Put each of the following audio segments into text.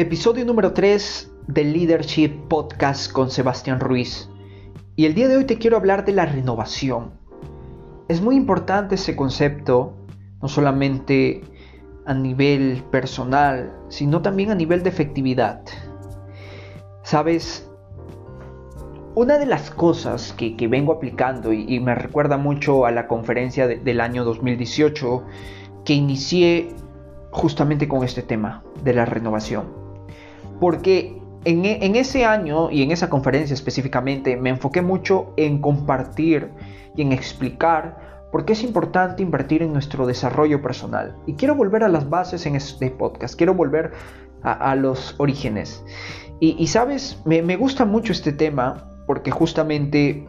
episodio número 3 del Leadership Podcast con Sebastián Ruiz. Y el día de hoy te quiero hablar de la renovación. Es muy importante ese concepto, no solamente a nivel personal, sino también a nivel de efectividad. Sabes, una de las cosas que, vengo aplicando y, me recuerda mucho a la conferencia del año 2018 que inicié justamente con este tema de la renovación. Porque en, en, ese año y en esa conferencia específicamente me enfoqué mucho en compartir y en explicar por qué es importante invertir en nuestro desarrollo personal. Y quiero volver a las bases en este podcast, quiero volver a, los orígenes. Y, sabes, me, me gusta mucho este tema porque justamente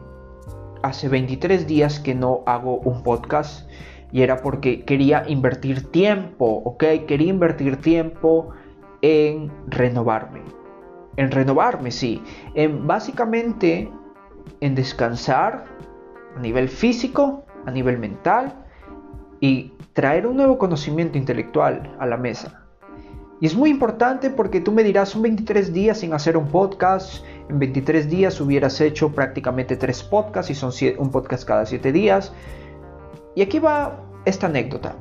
hace 23 días que no hago un podcast y era porque quería invertir tiempo, ¿ok? Quería invertir tiempo en renovarme. En renovarme, sí. En básicamente en descansar a nivel físico, a nivel mental y traer un nuevo conocimiento intelectual a la mesa. Y es muy importante porque tú me dirás, son 23 días sin hacer un podcast, en 23 días hubieras hecho prácticamente 3 podcasts y son un podcast cada 7 días. Y aquí va esta anécdota.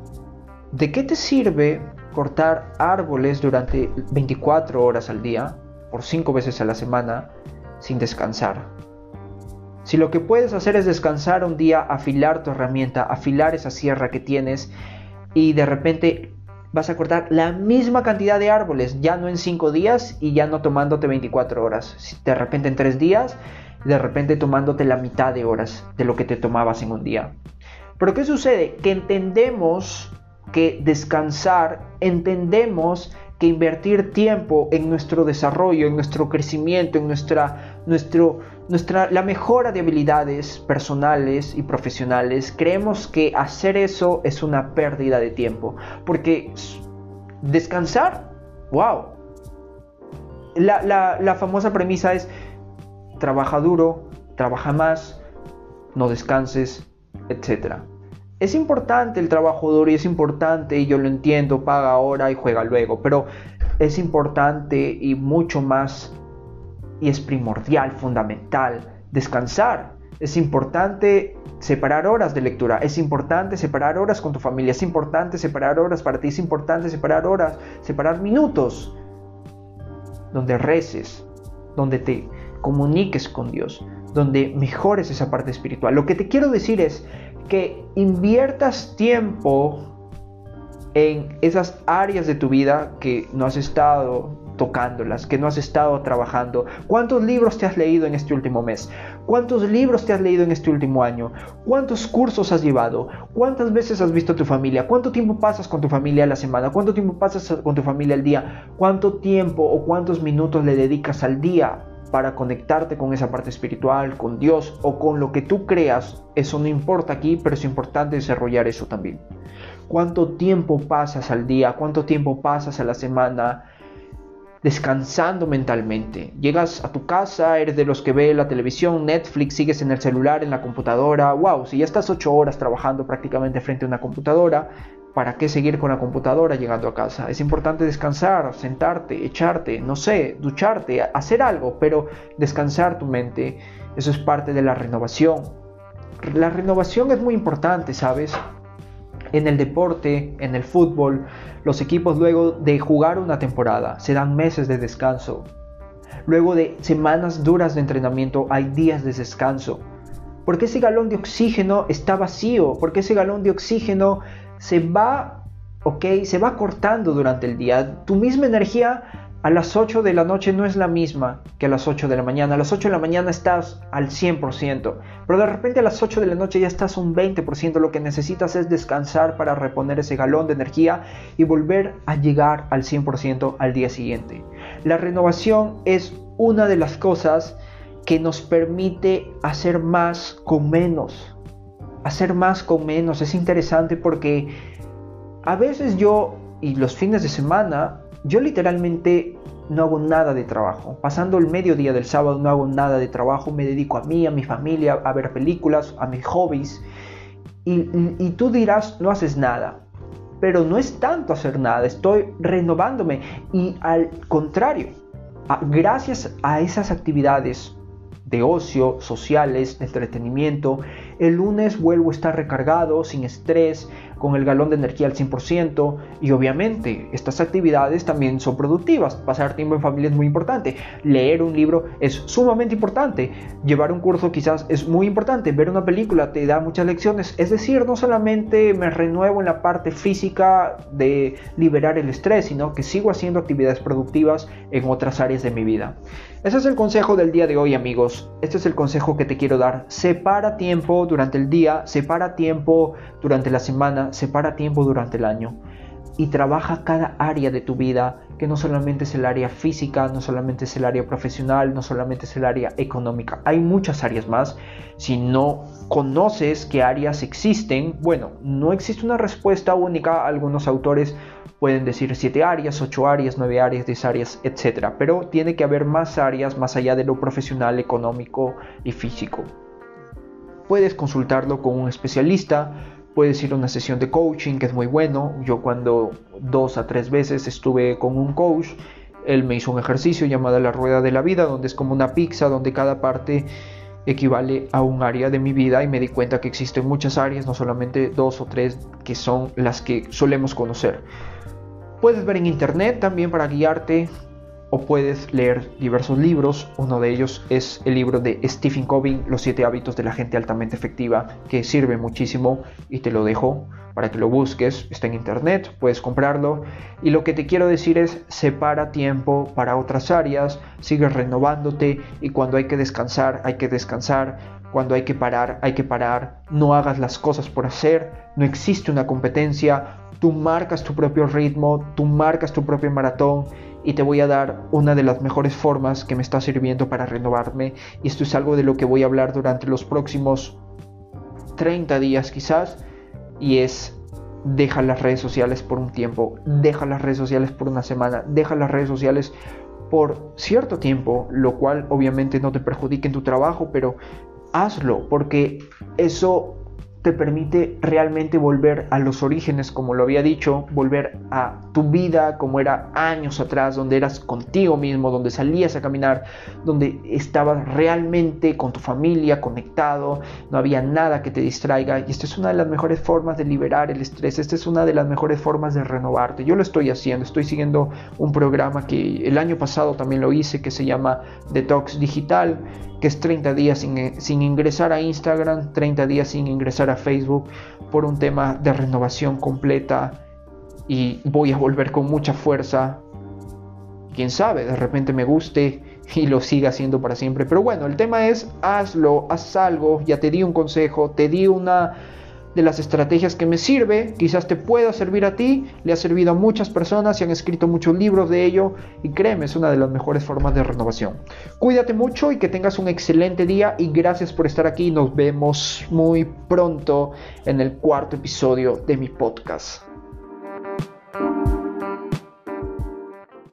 ¿De qué te sirve cortar árboles durante 24 horas al día, por 5 veces a la semana, sin descansar? Si lo que puedes hacer es descansar un día, afilar tu herramienta, afilar esa sierra que tienes y de repente vas a cortar la misma cantidad de árboles, ya no en 5 días y ya no tomándote 24 horas. De repente en 3 días, de repente tomándote la mitad de horas de lo que te tomabas en un día. Pero ¿qué sucede? Que entendemos que descansar, entendemos que invertir tiempo en nuestro desarrollo, en nuestro crecimiento, en nuestra, nuestro, nuestra, la mejora de habilidades personales y profesionales, creemos que hacer eso es una pérdida de tiempo. Porque descansar, wow. La, la famosa premisa es, trabaja duro, trabaja más, no descanses, etc. Es importante el trabajo duro y es importante, y yo lo entiendo, paga ahora y juega luego, pero es importante y mucho más, y es primordial, fundamental, descansar. Es importante separar horas de lectura, es importante separar horas con tu familia, es importante separar horas para ti, es importante separar horas, separar minutos donde reces, donde te comuniques con Dios, donde mejores esa parte espiritual. Lo que te quiero decir es que inviertas tiempo en esas áreas de tu vida que no has estado tocándolas, que no has estado trabajando. ¿Cuántos libros te has leído en este último mes? ¿Cuántos libros te has leído en este último año? ¿Cuántos cursos has llevado? ¿Cuántas veces has visto a tu familia? ¿Cuánto tiempo pasas con tu familia a la semana? ¿Cuánto tiempo pasas con tu familia al día? ¿Cuánto tiempo o cuántos minutos le dedicas al día para conectarte con esa parte espiritual, con Dios o con lo que tú creas, eso no importa aquí, pero es importante desarrollar eso también. ¿Cuánto tiempo pasas al día? ¿Cuánto tiempo pasas a la semana descansando mentalmente? Llegas a tu casa, eres de los que ve la televisión, Netflix, sigues en el celular, en la computadora. ¡Wow! Si ya estás ocho horas trabajando prácticamente frente a una computadora, ¿Para qué seguir con la computadora llegando a casa? Es importante descansar, sentarte, echarte, no sé, ducharte, hacer algo, pero descansar tu mente, eso es parte de la renovación. La renovación es muy importante, ¿sabes? En el deporte, en el fútbol, los equipos luego de jugar una temporada se dan meses de descanso. Luego de semanas duras de entrenamiento hay días de descanso. Porque ese galón de oxígeno está vacío, porque ese galón de oxígeno se va, ok, se va cortando durante el día. Tu misma energía a las 8 de la noche no es la misma que a las 8 de la mañana. A las 8 de la mañana estás al 100%, pero de repente a las 8 de la noche ya estás un 20%. Lo que necesitas es descansar para reponer ese galón de energía y volver a llegar al 100% al día siguiente. La renovación es una de las cosas que nos permite hacer más con menos hacer más con menos. Es interesante porque a veces yo y los fines de semana, yo literalmente no hago nada de trabajo. Pasando el mediodía del sábado no hago nada de trabajo, me dedico a mí, a mi familia, a ver películas, a mis hobbies. Y, y tú dirás, no haces nada. pero no es tanto hacer nada, estoy renovándome y al contrario, gracias a esas actividades de ocio, sociales, entretenimiento, el lunes vuelvo a estar recargado, sin estrés, con el galón de energía al 100% y obviamente estas actividades también son productivas. Pasar tiempo en familia es muy importante. Leer un libro es sumamente importante. Llevar un curso quizás es muy importante. Ver una película te da muchas lecciones. Es decir, no solamente me renuevo en la parte física de liberar el estrés, sino que sigo haciendo actividades productivas en otras áreas de mi vida. Ese es el consejo del día de hoy amigos. Este es el consejo que te quiero dar. Separa tiempo durante el día, separa tiempo durante la semana, separa tiempo durante el año y trabaja cada área de tu vida, que no solamente es el área física, no solamente es el área profesional, no solamente es el área económica. Hay muchas áreas más. Si no conoces qué áreas existen, bueno, no existe una respuesta única. Algunos autores pueden decir siete áreas, ocho áreas, nueve áreas, 10 áreas, etc. Pero tiene que haber más áreas más allá de lo profesional, económico y físico. Puedes consultarlo con un especialista, puedes ir a una sesión de coaching que es muy bueno. Yo cuando dos a tres veces estuve con un coach, él me hizo un ejercicio llamado la rueda de la vida, donde es como una pizza, donde cada parte equivale a un área de mi vida y me di cuenta que existen muchas áreas, no solamente dos o tres que son las que solemos conocer. Puedes ver en internet también para guiarte o puedes leer diversos libros. Uno de ellos es el libro de Stephen Covey, Los siete hábitos de la gente altamente efectiva, que sirve muchísimo y te lo dejo para que lo busques. Está en internet, puedes comprarlo. Y lo que te quiero decir es, separa tiempo para otras áreas, sigue renovándote y cuando hay que descansar, hay que descansar. Cuando hay que parar, hay que parar. No hagas las cosas por hacer. No existe una competencia. Tú marcas tu propio ritmo, tú marcas tu propio maratón y te voy a dar una de las mejores formas que me está sirviendo para renovarme y esto es algo de lo que voy a hablar durante los próximos 30 días quizás y es deja las redes sociales por un tiempo, deja las redes sociales por una semana, deja las redes sociales por cierto tiempo, lo cual obviamente no te perjudique en tu trabajo, pero hazlo porque eso te permite realmente volver a los orígenes, como lo había dicho, volver a tu vida como era años atrás, donde eras contigo mismo, donde salías a caminar, donde estabas realmente con tu familia, conectado, no había nada que te distraiga. Y esta es una de las mejores formas de liberar el estrés, esta es una de las mejores formas de renovarte. Yo lo estoy haciendo, estoy siguiendo un programa que el año pasado también lo hice, que se llama Detox Digital que es 30 días sin, ingresar a Instagram, 30 días sin ingresar a Facebook por un tema de renovación completa y voy a volver con mucha fuerza. Quién sabe, de repente me guste y lo siga haciendo para siempre. Pero bueno, el tema es hazlo, haz algo, ya te di un consejo, te di una de las estrategias que me sirve, quizás te pueda servir a ti, le ha servido a muchas personas y han escrito muchos libros de ello y créeme, es una de las mejores formas de renovación. Cuídate mucho y que tengas un excelente día y gracias por estar aquí, nos vemos muy pronto en el cuarto episodio de mi podcast.